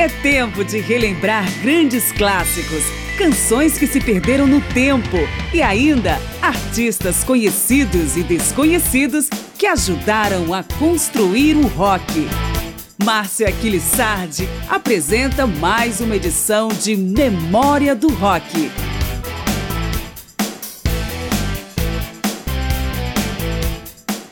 É tempo de relembrar grandes clássicos, canções que se perderam no tempo e ainda artistas conhecidos e desconhecidos que ajudaram a construir o rock. Márcia Aquilissardi apresenta mais uma edição de Memória do Rock.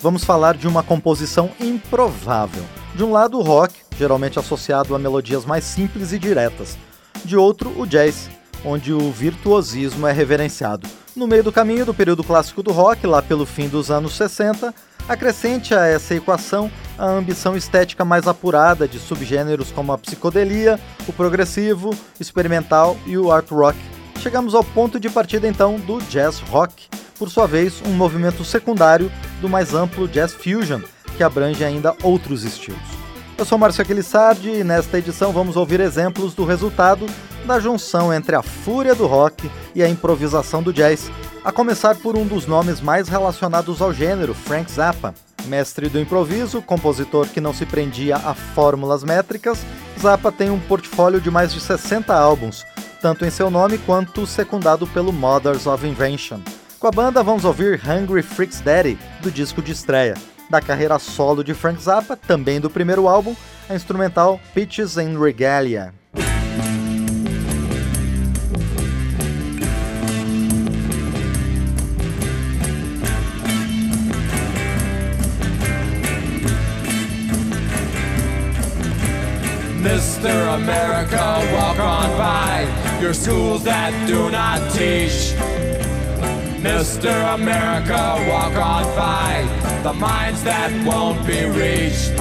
Vamos falar de uma composição improvável. De um lado, o rock, geralmente associado a melodias mais simples e diretas. De outro, o jazz, onde o virtuosismo é reverenciado. No meio do caminho do período clássico do rock, lá pelo fim dos anos 60, acrescente a essa equação a ambição estética mais apurada de subgêneros como a psicodelia, o progressivo, experimental e o art rock. Chegamos ao ponto de partida então do jazz rock, por sua vez um movimento secundário do mais amplo jazz fusion, que abrange ainda outros estilos. Eu sou Márcio Aquilissardi e nesta edição vamos ouvir exemplos do resultado da junção entre a fúria do rock e a improvisação do jazz, a começar por um dos nomes mais relacionados ao gênero, Frank Zappa. Mestre do improviso, compositor que não se prendia a fórmulas métricas, Zappa tem um portfólio de mais de 60 álbuns, tanto em seu nome quanto secundado pelo Mothers of Invention. Com a banda vamos ouvir Hungry Freaks Daddy, do disco de estreia da carreira solo de Frank Zappa, também do primeiro álbum, a instrumental Peaches and Regalia. Mr. America, walk on by your schools that do not teach. Mr. America, walk on by the minds that won't be reached.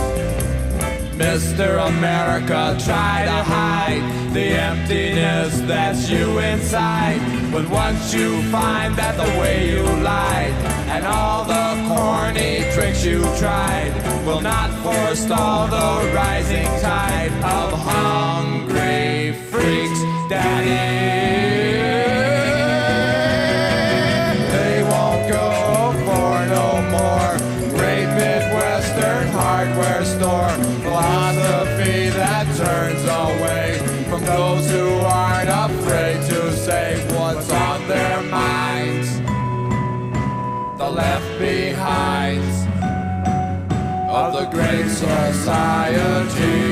Mr. America, try to hide the emptiness that's you inside. But once you find that the way you lied and all the corny tricks you tried will not forestall the rising tide of hungry freaks, daddy. The great society.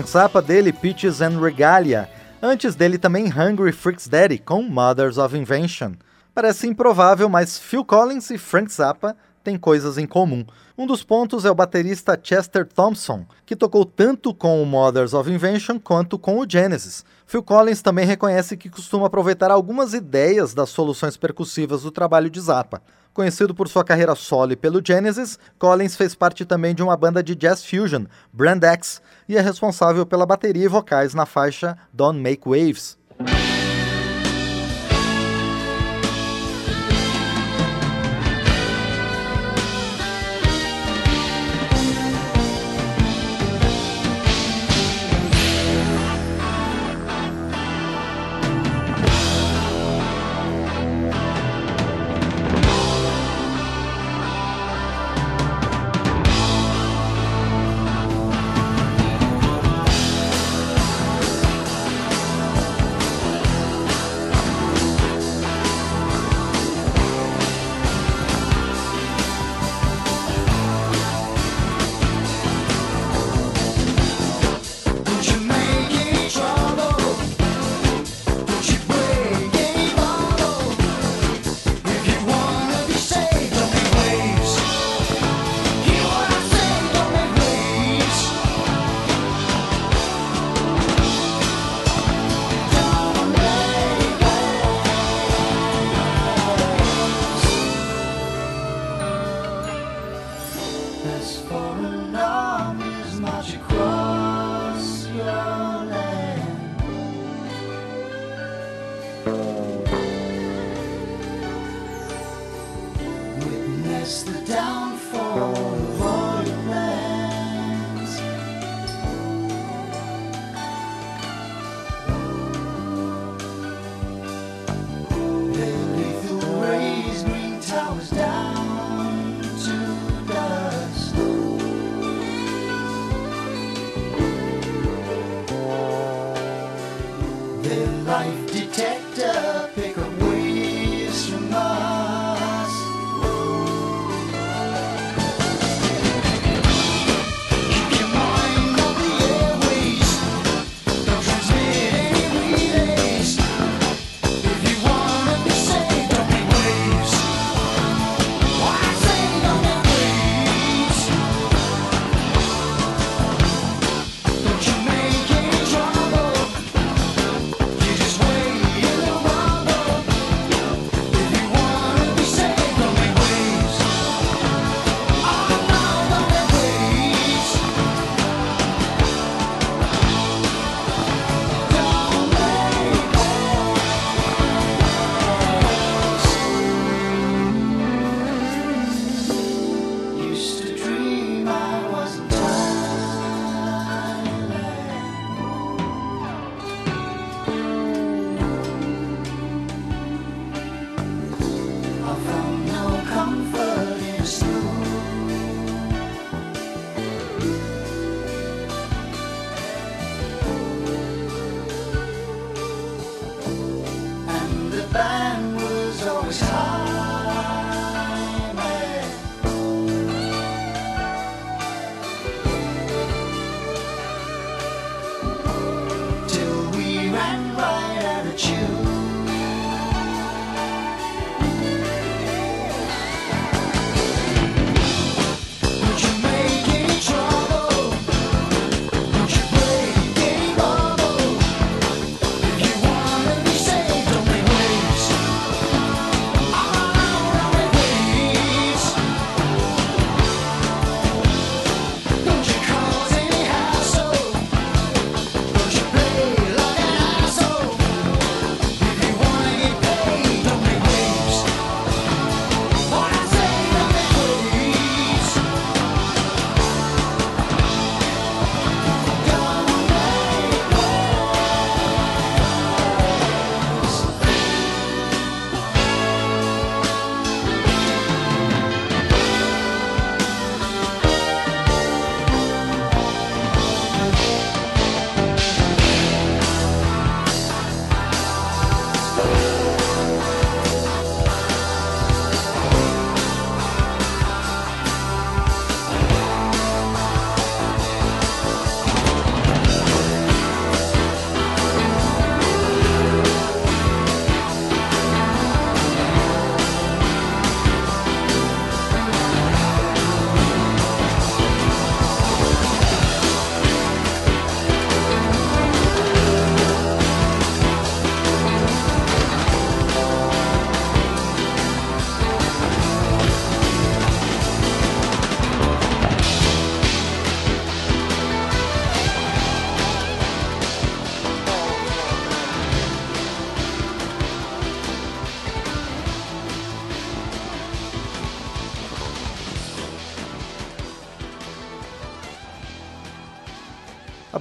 Frank Zappa dele Peaches and Regalia, antes dele também Hungry Freaks Daddy com Mothers of Invention. Parece improvável, mas Phil Collins e Frank Zappa têm coisas em comum. Um dos pontos é o baterista Chester Thompson, que tocou tanto com o Mothers of Invention quanto com o Genesis. Phil Collins também reconhece que costuma aproveitar algumas ideias das soluções percussivas do trabalho de Zappa. Conhecido por sua carreira solo e pelo Genesis, Collins fez parte também de uma banda de jazz fusion, Brand X, e é responsável pela bateria e vocais na faixa Don't Make Waves. problem is not your.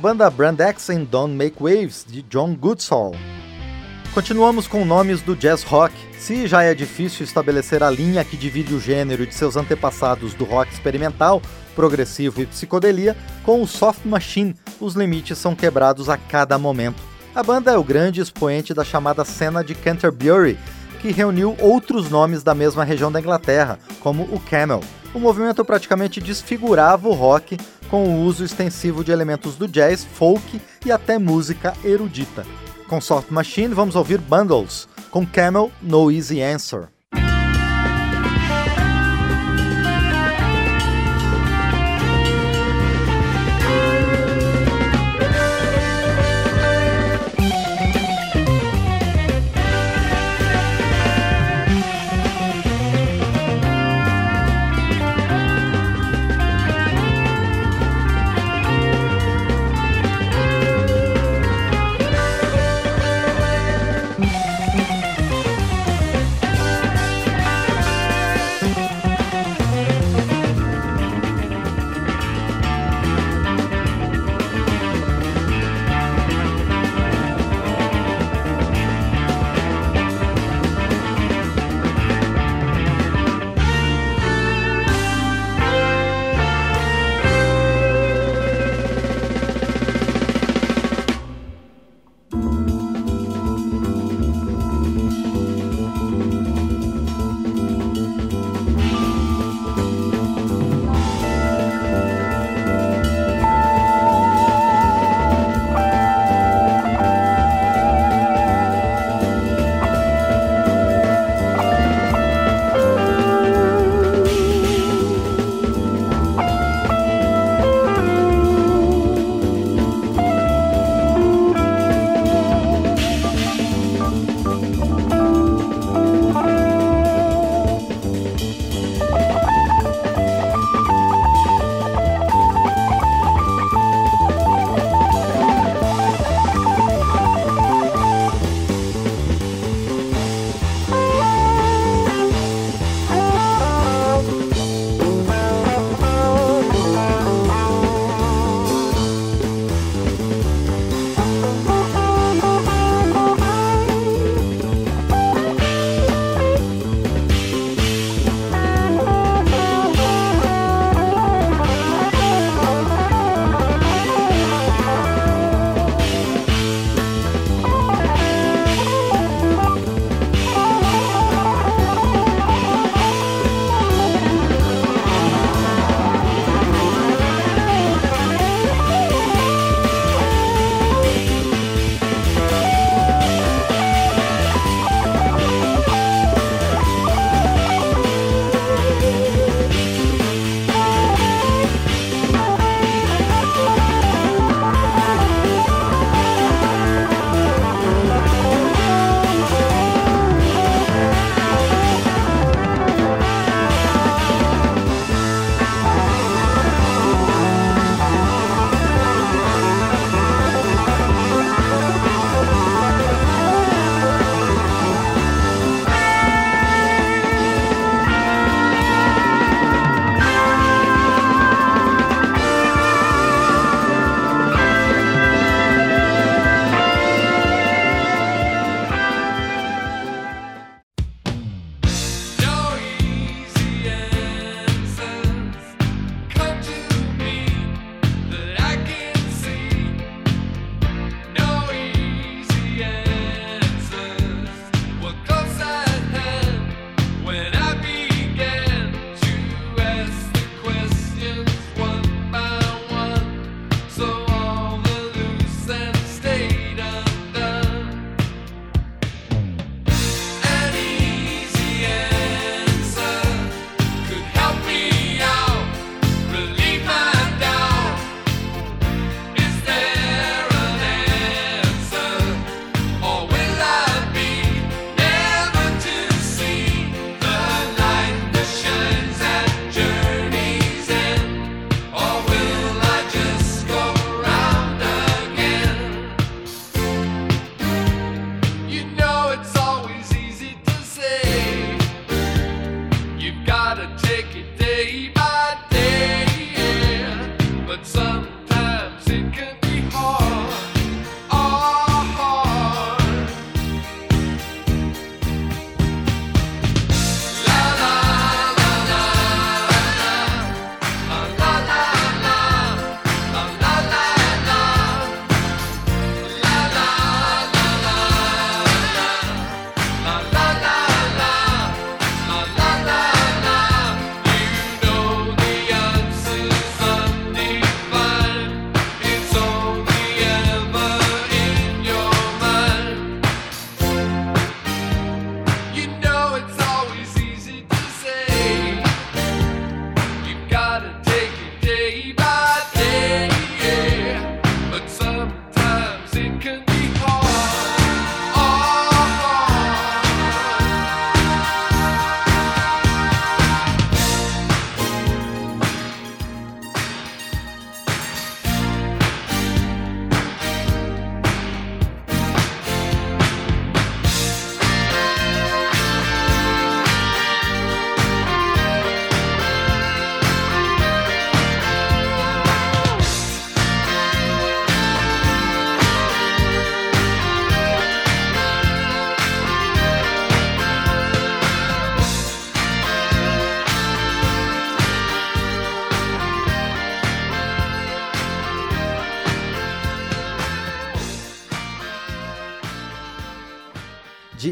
Banda Brand X and Don't Make Waves, de John Goodsall. Continuamos com nomes do jazz rock. Se já é difícil estabelecer a linha que divide o gênero de seus antepassados do rock experimental, progressivo e psicodelia, com o Soft Machine, os limites são quebrados a cada momento. A banda é o grande expoente da chamada cena de Canterbury, que reuniu outros nomes da mesma região da Inglaterra, como o Camel. O movimento praticamente desfigurava o rock com o uso extensivo de elementos do jazz, folk e até música erudita. Com Soft Machine, vamos ouvir Bundles, com Camel No Easy Answer.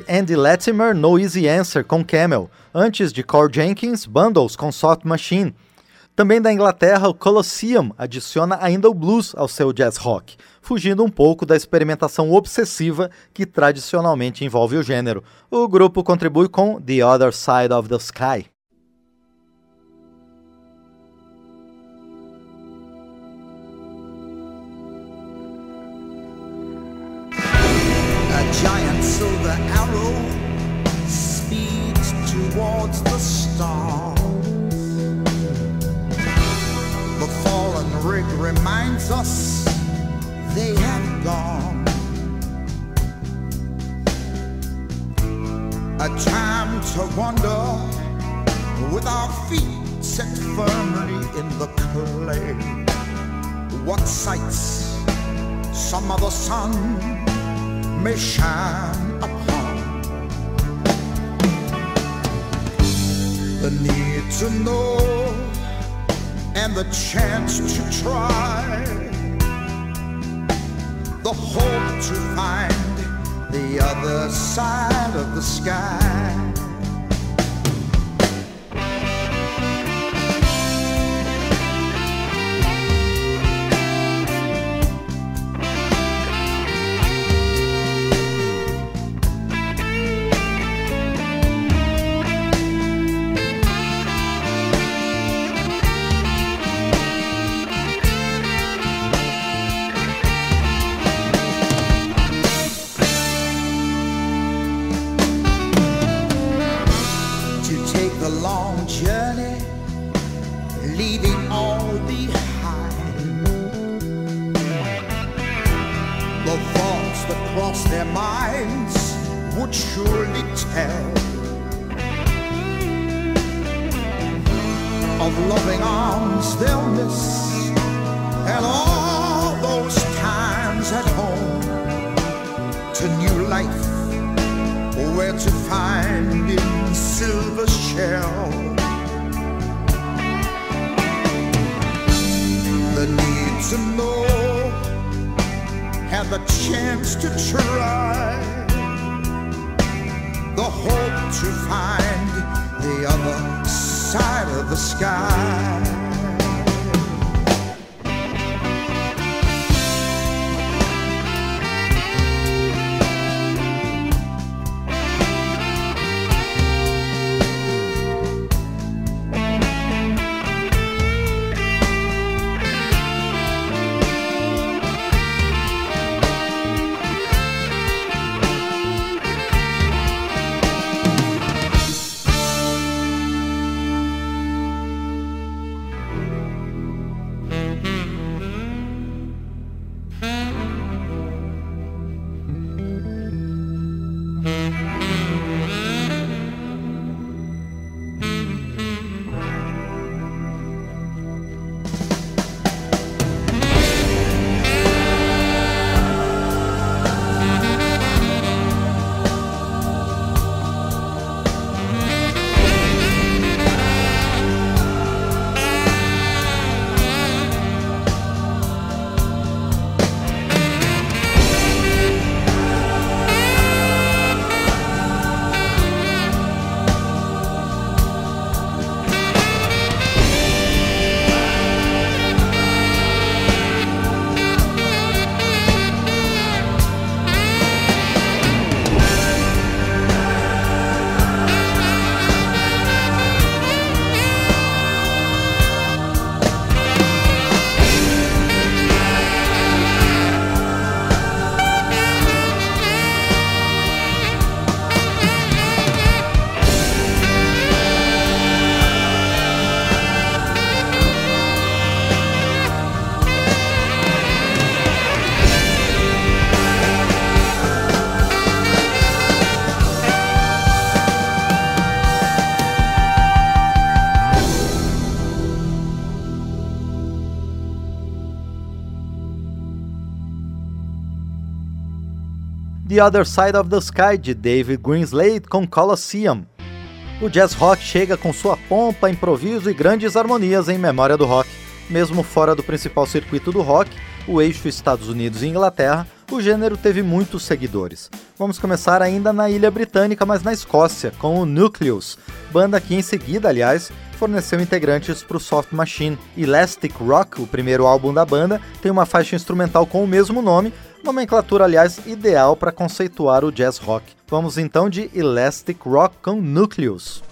Andy Latimer, No Easy Answer com Camel, antes de Core Jenkins, Bundles com Soft Machine. Também da Inglaterra, o Colosseum adiciona ainda o blues ao seu jazz rock, fugindo um pouco da experimentação obsessiva que tradicionalmente envolve o gênero. O grupo contribui com The Other Side of the Sky. giant reminds us they have gone. A time to wander with our feet set firmly in the clay. What sights some other sun may shine upon. The need to know and the chance to try. The hope to find the other side of the sky. The Other Side of the Sky de David Greenslade com Colosseum. O jazz rock chega com sua pompa, improviso e grandes harmonias em memória do rock. Mesmo fora do principal circuito do rock, o eixo Estados Unidos e Inglaterra, o gênero teve muitos seguidores. Vamos começar ainda na ilha britânica, mas na Escócia, com o Nucleus, banda que em seguida, aliás, forneceu integrantes para o Soft Machine. Elastic Rock, o primeiro álbum da banda, tem uma faixa instrumental com o mesmo nome, nomenclatura, aliás, ideal para conceituar o jazz rock. Vamos então de Elastic Rock com Nucleus.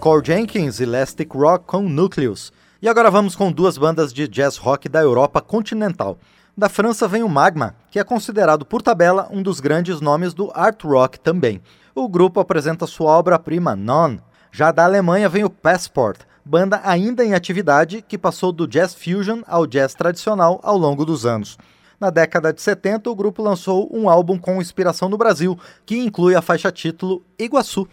Cole Jenkins, Elastic Rock com Nucleus. E agora vamos com duas bandas de jazz rock da Europa continental. Da França vem o Magma, que é considerado por tabela um dos grandes nomes do art rock também. O grupo apresenta sua obra-prima None. Já da Alemanha vem o Passport, banda ainda em atividade que passou do jazz fusion ao jazz tradicional ao longo dos anos. Na década de 70, o grupo lançou um álbum com inspiração no Brasil, que inclui a faixa título Iguaçu.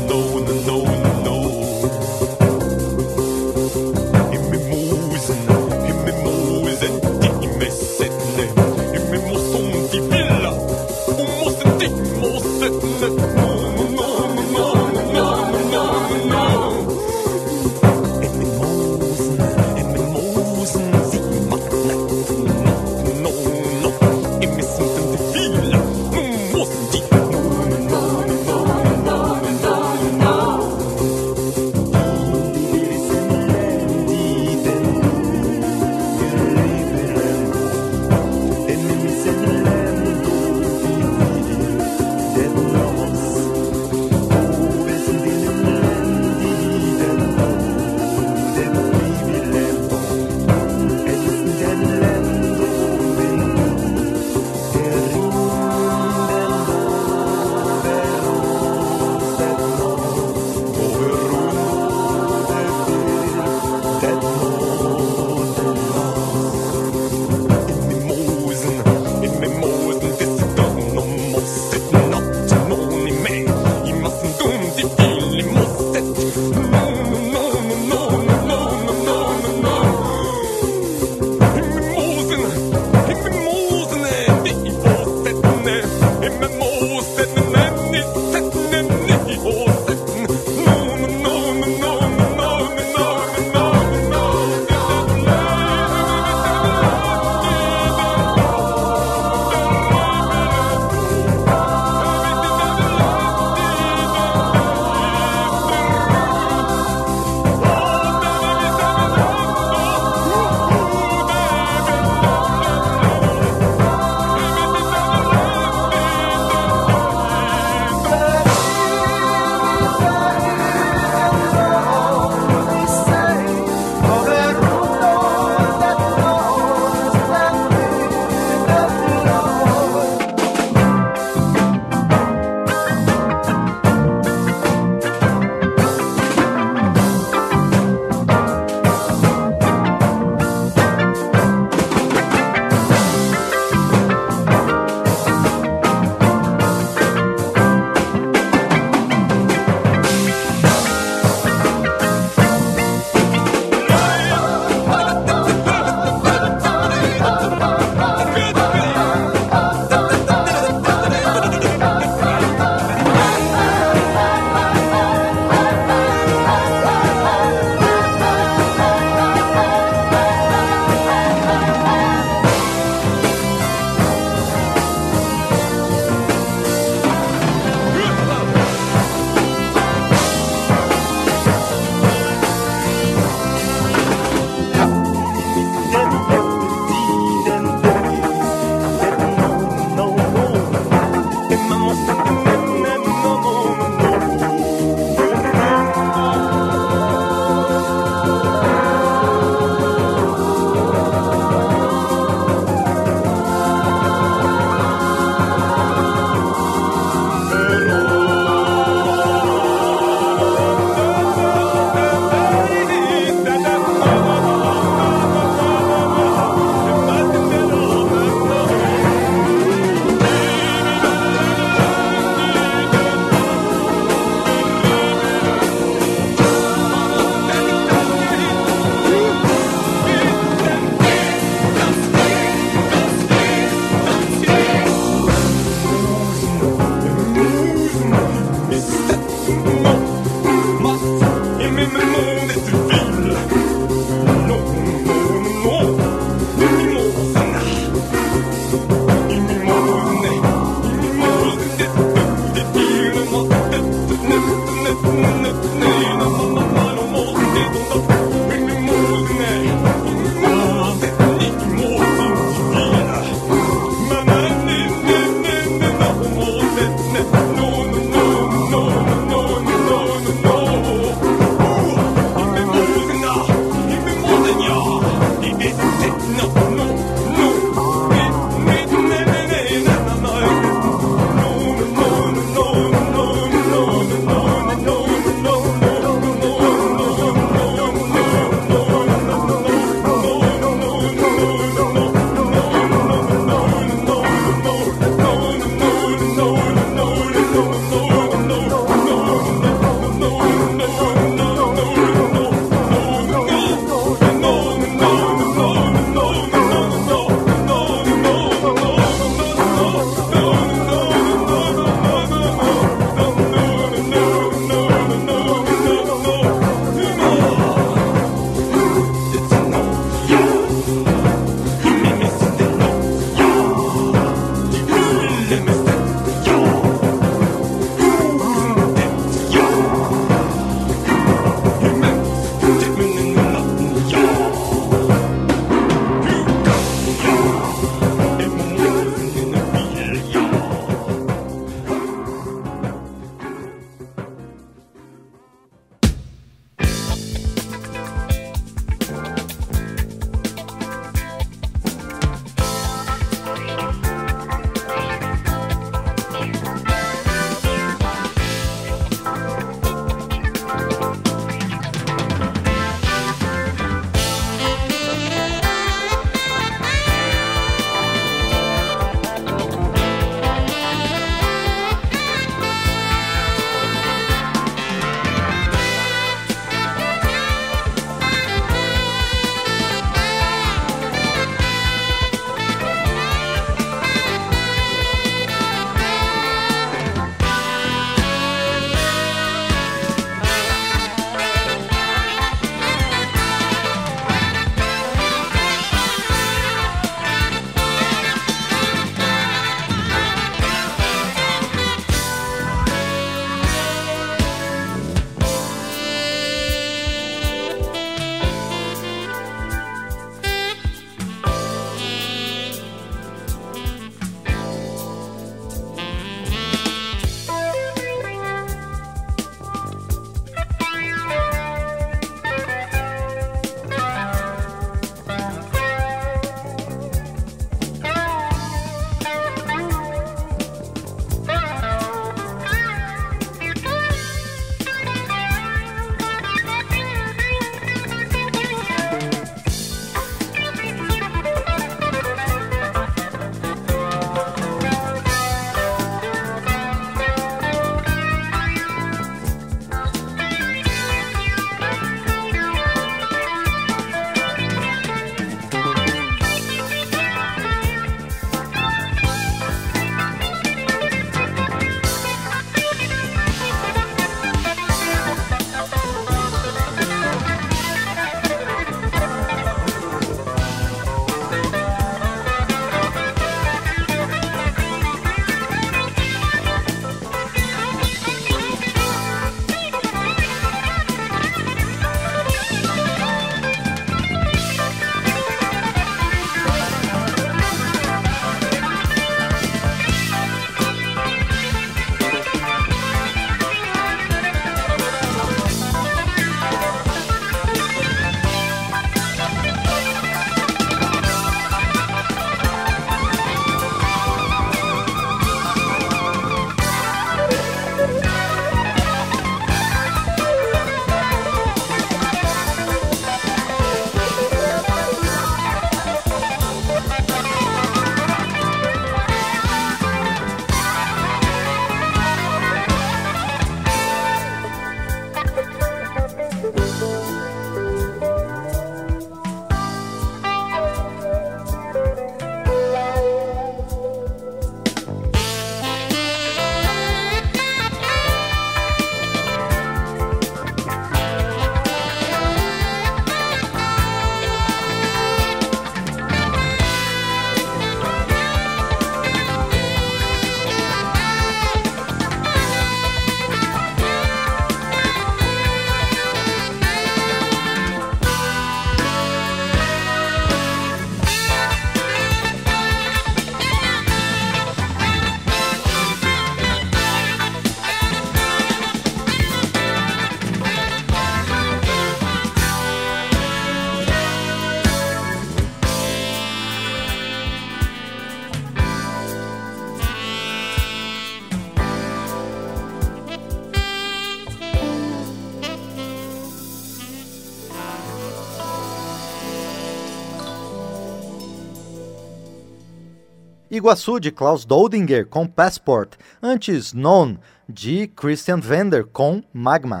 Iguaçu de Klaus Doldinger com Passport, antes Known de Christian Vender com Magma.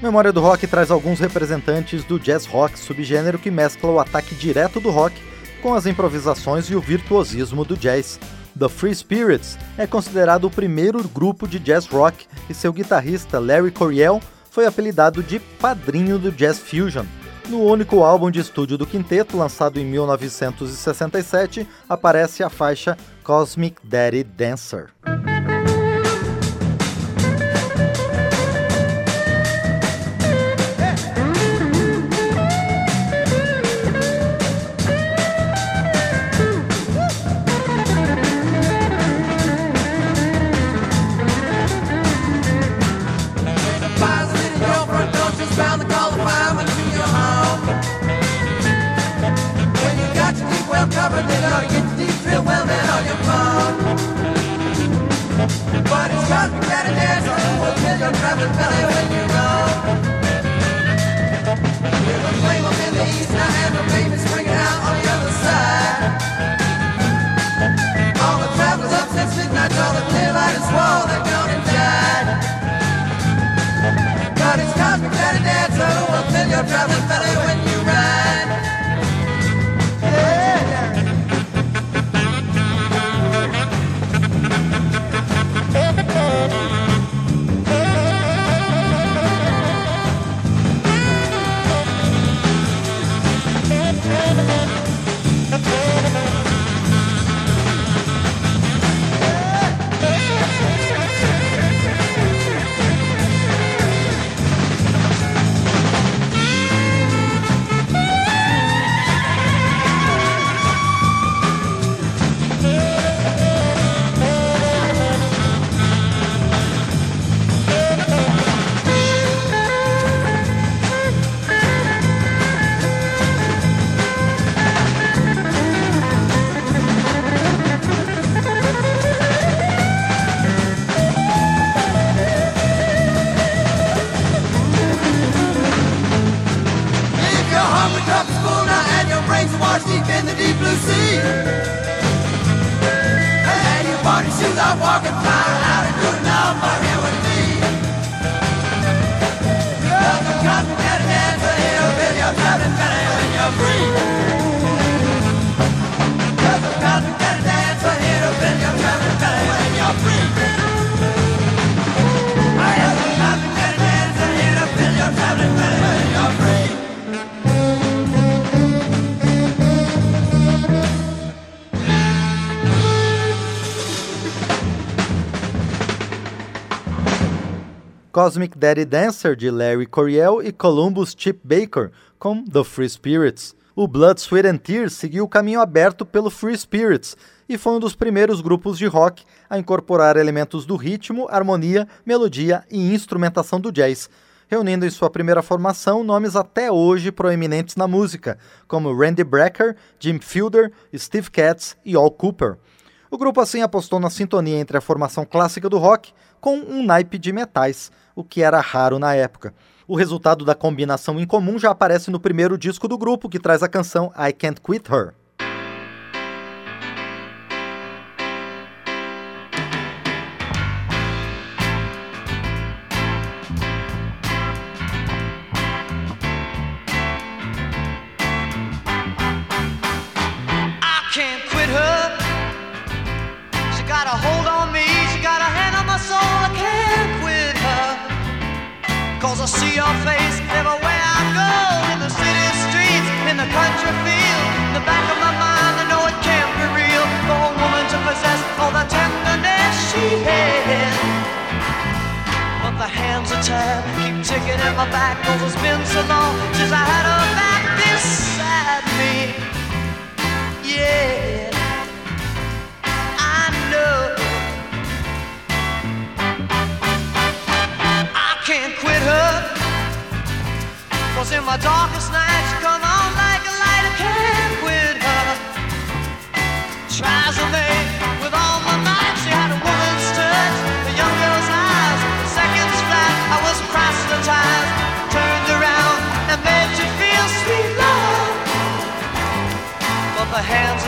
Memória do Rock traz alguns representantes do jazz rock, subgênero que mescla o ataque direto do rock com as improvisações e o virtuosismo do jazz. The Free Spirits é considerado o primeiro grupo de jazz rock e seu guitarrista Larry Coryell foi apelidado de padrinho do jazz fusion. No único álbum de estúdio do quinteto, lançado em 1967, aparece a faixa Cosmic Daddy Dancer. I'm driving I when you. Cosmic Daddy Dancer de Larry Coryell e Columbus Chip Baker com The Free Spirits. O Blood, Sweat and Tears seguiu o caminho aberto pelo Free Spirits e foi um dos primeiros grupos de rock a incorporar elementos do ritmo, harmonia, melodia e instrumentação do jazz, reunindo em sua primeira formação nomes até hoje proeminentes na música, como Randy Brecker, Jim Fielder, Steve Katz e Al Cooper. O grupo assim apostou na sintonia entre a formação clássica do rock com um naipe de metais, o que era raro na época. O resultado da combinação em comum já aparece no primeiro disco do grupo, que traz a canção I Can't Quit Her. tab. Keep ticking at my back, cause it's been so long since I had a back this me. Yeah, I know. I can't quit her, cause in my darkest nights,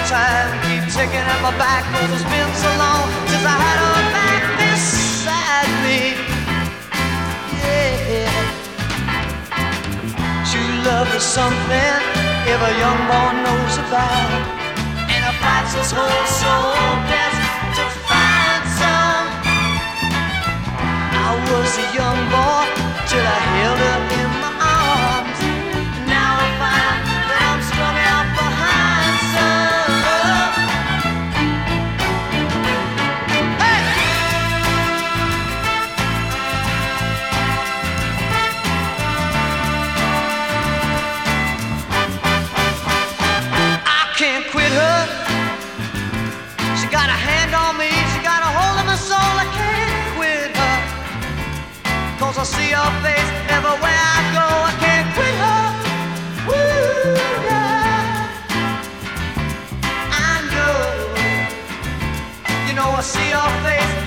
time. Keep ticking at my back Cause it's been so long since I had her back beside me. Yeah. True love is something every young boy knows about. And it fights his whole soul best to find some. I was a young boy till I held her Cause I see her face everywhere I go. I can't quit her. Woo, yeah. I know. You know, I see your face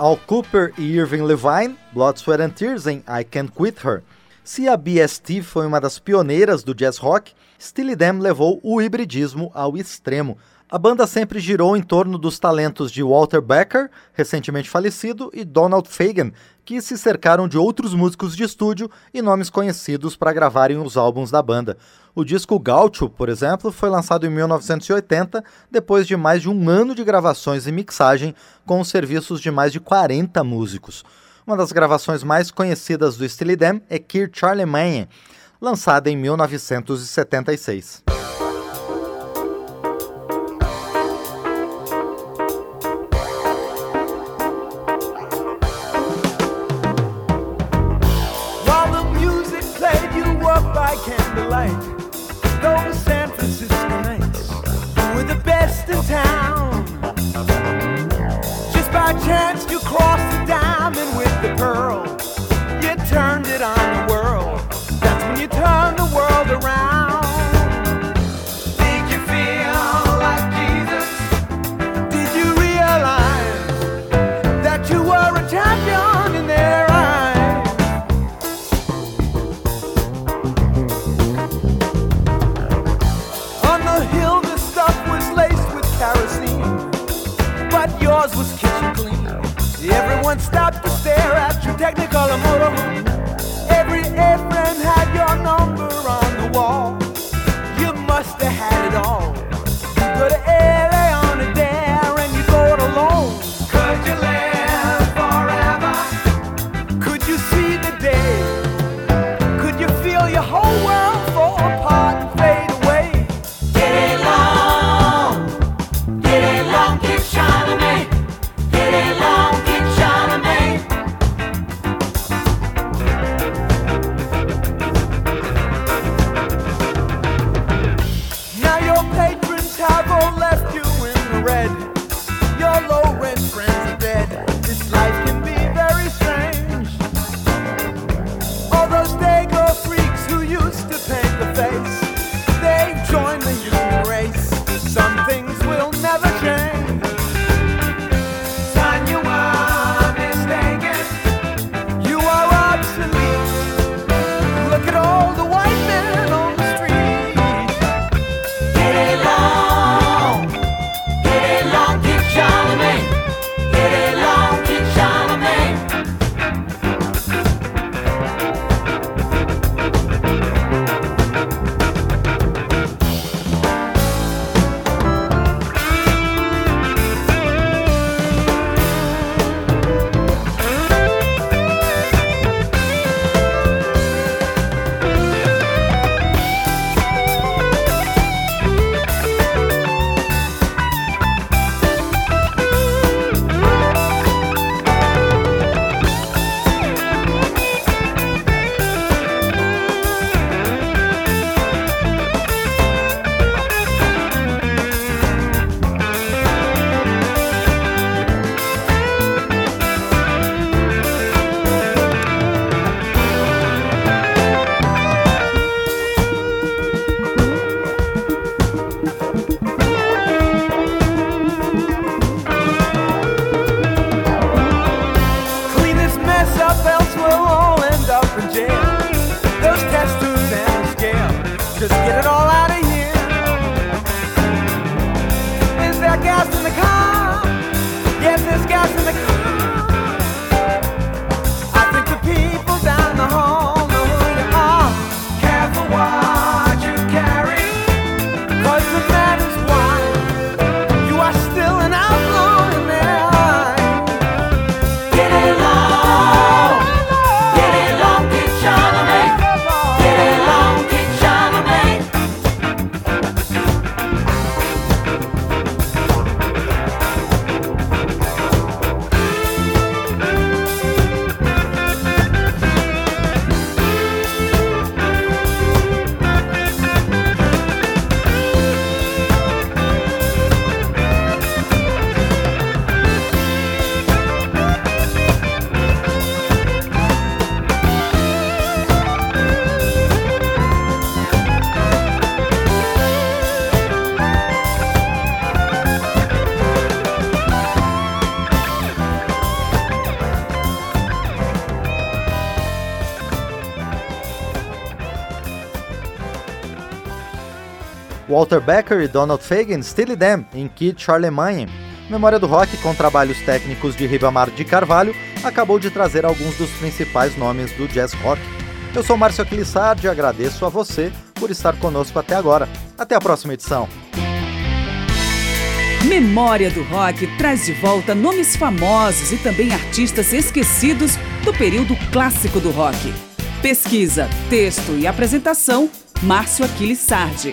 Al Cooper e Irving Levine, Blood, Sweat and Tears em I Can't Quit Her. Se a BST foi uma das pioneiras do jazz rock, Steely Dan levou o hibridismo ao extremo. A banda sempre girou em torno dos talentos de Walter Becker, recentemente falecido, e Donald Fagen, que se cercaram de outros músicos de estúdio e nomes conhecidos para gravarem os álbuns da banda. O disco Gaucho, por exemplo, foi lançado em 1980, depois de mais de um ano de gravações e mixagem, com os serviços de mais de 40 músicos. Uma das gravações mais conhecidas do Steely Dan é Kier Charlemagne, lançada em 1976. Walter Becker e Donald Fagen, Steely Dan, em Kid Charlemagne. Memória do Rock, com trabalhos técnicos de Ribamar de Carvalho, acabou de trazer alguns dos principais nomes do jazz rock. Eu sou Márcio Aquilissardi e agradeço a você por estar conosco até agora. Até a próxima edição. Memória do Rock traz de volta nomes famosos e também artistas esquecidos do período clássico do rock. Pesquisa, texto e apresentação, Márcio Aquiles Sardi.